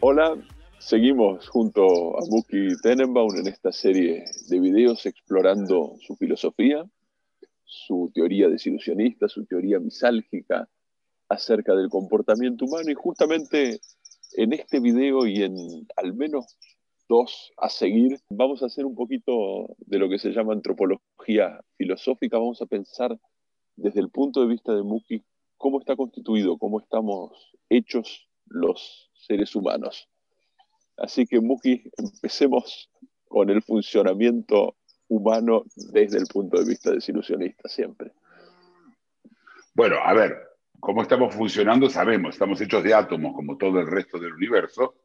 Hola, seguimos junto a Muki Tenenbaum en esta serie de videos explorando su filosofía, su teoría desilusionista, su teoría misálgica acerca del comportamiento humano y justamente en este video y en al menos dos a seguir vamos a hacer un poquito de lo que se llama antropología filosófica, vamos a pensar desde el punto de vista de Muki cómo está constituido, cómo estamos hechos los seres humanos. Así que, Muki, empecemos con el funcionamiento humano desde el punto de vista desilusionista siempre. Bueno, a ver, cómo estamos funcionando sabemos, estamos hechos de átomos como todo el resto del universo,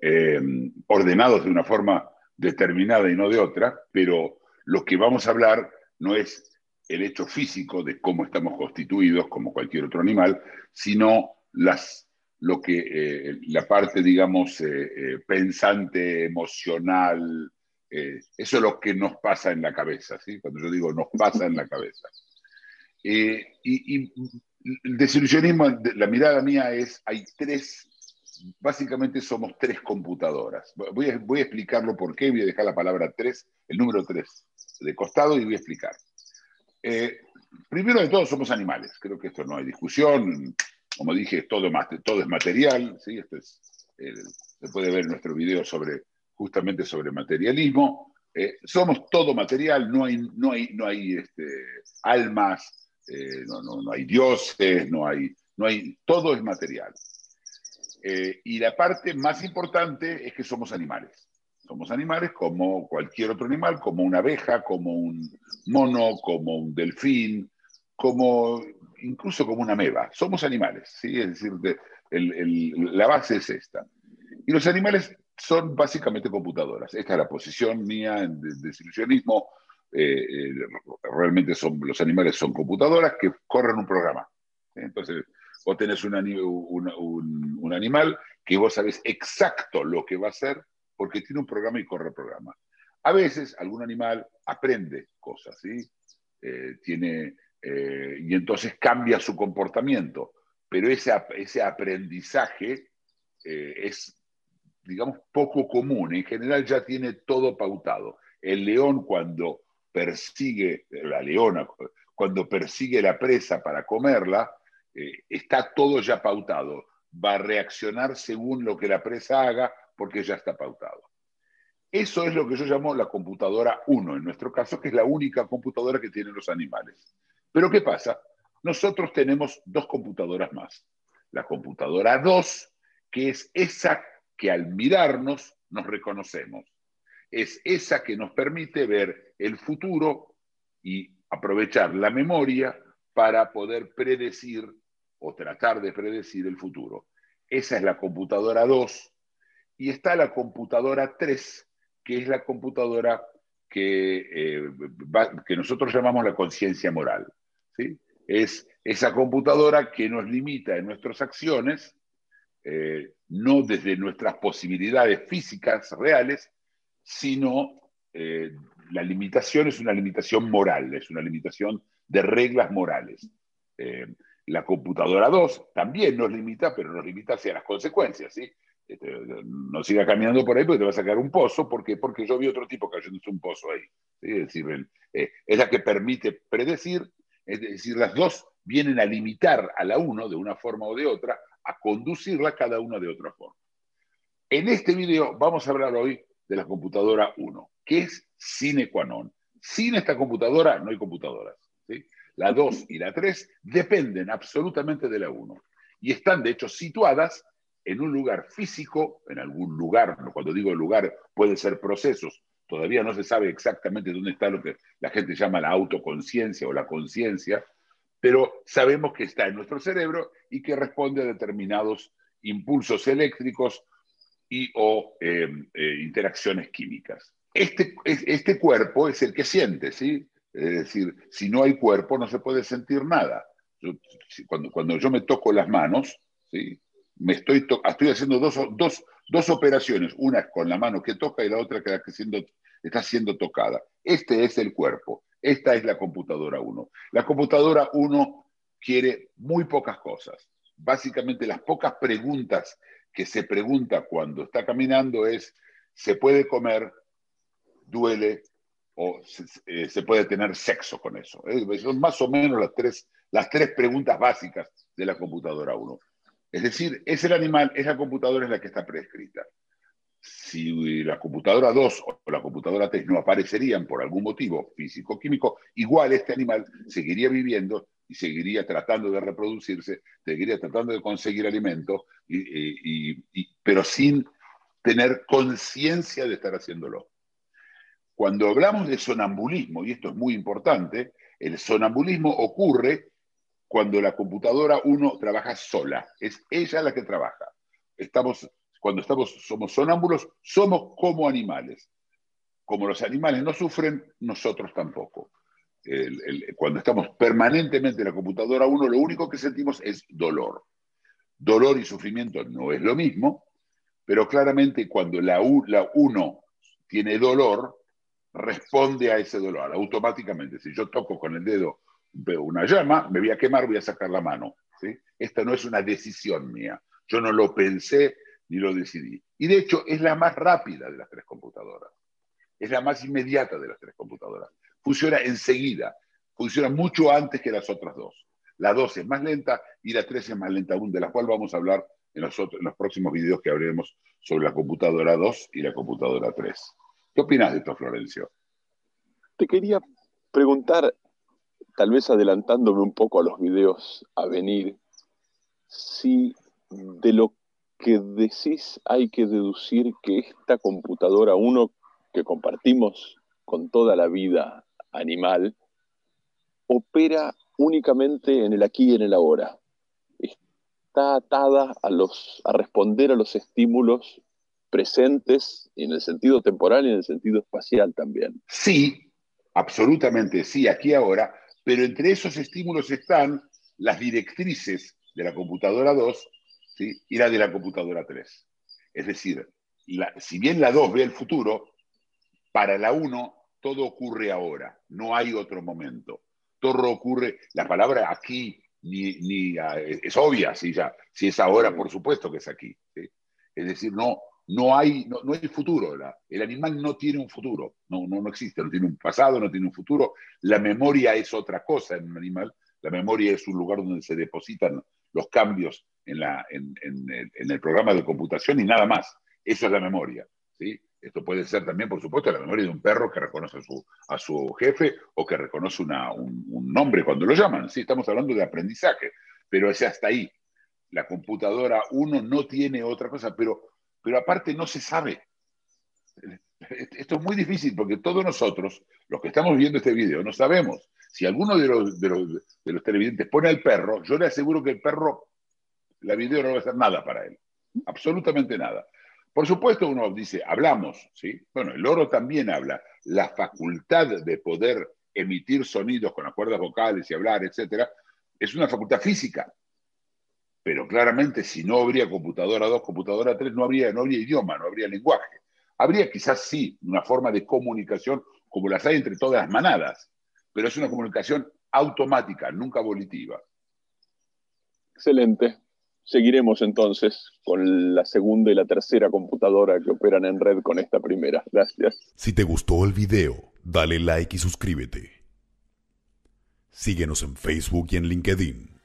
eh, ordenados de una forma determinada y no de otra, pero lo que vamos a hablar no es el hecho físico de cómo estamos constituidos como cualquier otro animal, sino las lo que eh, la parte, digamos, eh, pensante, emocional, eso es lo que nos pasa en la cabeza, ¿sí? Cuando yo digo nos pasa en la cabeza. Y el desilusionismo, de- la mirada mía es, hay tres, básicamente somos tres computadoras. Voy a, explicarlo por qué, voy a dejar la palabra tres, el número tres de costado y voy a explicar. Eh, primero de todo somos animales, creo que esto no hay discusión, como dije, todo, todo es material, ¿sí? Esto es, eh, se puede ver en nuestro video sobre, justamente sobre materialismo. Eh, somos todo material, no hay, no hay, no hay este, almas, eh, no, no, no hay dioses, no hay, no hay, todo es material. Eh, y la parte más importante es que somos animales. Somos animales como cualquier otro animal, como una abeja, como un mono, como un delfín, como incluso como una ameba. Somos animales, ¿sí? Es decir, la base es esta. Y los animales son básicamente computadoras. Esta es la posición mía de- desilusionismo. Eh, eh, realmente son, los animales son computadoras que corren un programa. ¿sí? Entonces, vos tenés un, un- animal que vos sabés exacto lo que va a hacer porque tiene un programa y corre el programa. A veces algún animal aprende cosas, ¿sí? Eh, tiene, eh, y entonces cambia su comportamiento, pero ese, ese aprendizaje eh, es, digamos, poco común. En general ya tiene todo pautado. El león cuando persigue, la leona cuando persigue la presa para comerla, eh, está todo ya pautado. Va a reaccionar según lo que la presa haga porque ya está pautado. Eso es lo que yo llamo la computadora 1, en nuestro caso, que es la única computadora que tienen los animales. Pero ¿qué pasa? Nosotros tenemos dos computadoras más. La computadora 2, que es esa que al mirarnos nos reconocemos. Es esa que nos permite ver el futuro y aprovechar la memoria para poder predecir o tratar de predecir el futuro. Esa es la computadora 2. Y está la computadora 3, que es la computadora que, eh, que nosotros llamamos la conciencia moral. ¿sí? Es esa computadora que nos limita en nuestras acciones, eh, no desde nuestras posibilidades físicas reales, sino eh, la limitación es una limitación moral, es una limitación de reglas morales. Eh, la computadora 2 también nos limita, pero nos limita hacia las consecuencias, ¿sí? Este, no sigas caminando por ahí porque te va a sacar un pozo, ¿por qué? Porque yo vi otro tipo cayéndose un pozo ahí. Es decir, eh, es la que permite predecir, es decir, las dos vienen a limitar a la uno de una forma o de otra, a conducirla cada una de otra forma. En este video vamos a hablar hoy de la computadora 1, que es sine qua non. Sin esta computadora no hay computadoras. ¿sí? La 2 y la 3 dependen absolutamente de la 1 y están de hecho situadas en un lugar físico, en algún lugar, cuando digo lugar puede ser procesos, todavía no se sabe exactamente dónde está lo que la gente llama la autoconciencia o la conciencia, pero sabemos que está en nuestro cerebro y que responde a determinados impulsos eléctricos y o eh, eh, interacciones químicas. Este, es- este cuerpo es el que siente, ¿sí? Es decir, si no hay cuerpo no se puede sentir nada. cuando, cuando yo me toco las manos, ¿sí? me estoy, estoy haciendo dos, dos, dos operaciones, una con la mano que toca y la otra que, está siendo tocada. Este es el cuerpo, esta es la computadora 1. La computadora 1 quiere muy pocas cosas. Básicamente las pocas preguntas que se pregunta cuando está caminando es, ¿se puede comer? ¿Duele? ¿O se, eh, puede tener sexo con eso? Eh, son más o menos las tres, las tres preguntas básicas de la computadora 1. Es decir, es el animal, es la computadora en la que está prescrita. Si la computadora 2 o la computadora 3 no aparecerían por algún motivo físico-químico, igual este animal seguiría viviendo y seguiría tratando de reproducirse, seguiría tratando de conseguir alimento, pero sin tener conciencia de estar haciéndolo. Cuando hablamos de sonambulismo, y esto es muy importante, el sonambulismo ocurre cuando la computadora uno trabaja sola, es ella la que trabaja. Estamos, cuando estamos, somos sonámbulos, somos como animales. Como los animales no sufren, nosotros tampoco cuando estamos permanentemente en la computadora uno, lo único que sentimos es dolor. Dolor y sufrimiento no es lo mismo, pero claramente cuando la, uno tiene dolor, responde a ese dolor automáticamente. Si yo toco con el dedo una llama, me voy a quemar, voy a sacar la mano. Esta no es una decisión mía. Yo no lo pensé ni lo decidí. Y de hecho es la más rápida de las tres computadoras. Es la más inmediata de las tres computadoras funciona enseguida, funciona mucho antes que las otras dos. La 2 es más lenta y la 3 es más lenta aún, de la cual vamos a hablar en los, en los próximos videos que hablaremos sobre la computadora 2 y la computadora 3. ¿Qué opinas de esto, Florencio? Te quería preguntar, tal vez adelantándome un poco a los videos a venir, si de lo que decís hay que deducir que esta computadora, uno que compartimos con toda la vida animal opera únicamente en el aquí y en el ahora. Está atada a, los, a responder a los estímulos presentes en el sentido temporal y en el sentido espacial también. Sí, absolutamente sí, aquí ahora, pero entre esos estímulos están las directrices de la computadora 2 y la de la computadora 3. Es decir, si bien la 2 ve el futuro, para la 1 todo ocurre ahora, no hay otro momento. Todo ocurre, la palabra aquí ni, ah, es obvia, si, ya, si es ahora, por supuesto que es aquí. Es decir, no, no, hay, no, hay futuro. el animal no tiene un futuro, no, no, no existe, no tiene un pasado, no tiene un futuro. La memoria es otra cosa en un animal. La memoria es un lugar donde se depositan los cambios en, la, en, el, en el programa de computación y nada más. Eso es la memoria. ¿sí? Esto puede ser también, por supuesto, la memoria de un perro que reconoce a su, a su jefe o que reconoce un, nombre cuando lo llaman. Sí, estamos hablando de aprendizaje, pero es hasta ahí. La computadora, uno no tiene otra cosa, pero, pero aparte no se sabe. Esto es muy difícil porque todos nosotros, los que estamos viendo este video, no sabemos. Si alguno de los, de los, de los televidentes pone al perro, yo le aseguro que el perro, la video no va a hacer nada para él. Absolutamente nada. Por supuesto, uno dice, hablamos, ¿sí? Bueno, el oro también habla. La facultad de poder emitir sonidos con las cuerdas vocales y hablar, etcétera, es una facultad física. Pero claramente, si no habría computadora 2, computadora 3, no habría, no habría idioma, no habría lenguaje. Habría quizás sí una forma de comunicación como las hay entre todas las manadas, pero es una comunicación automática, nunca volitiva. Excelente. Seguiremos entonces con la segunda y la tercera computadora que operan en red con esta primera. Gracias. Si te gustó el video, dale like y suscríbete. Síguenos en Facebook y en LinkedIn.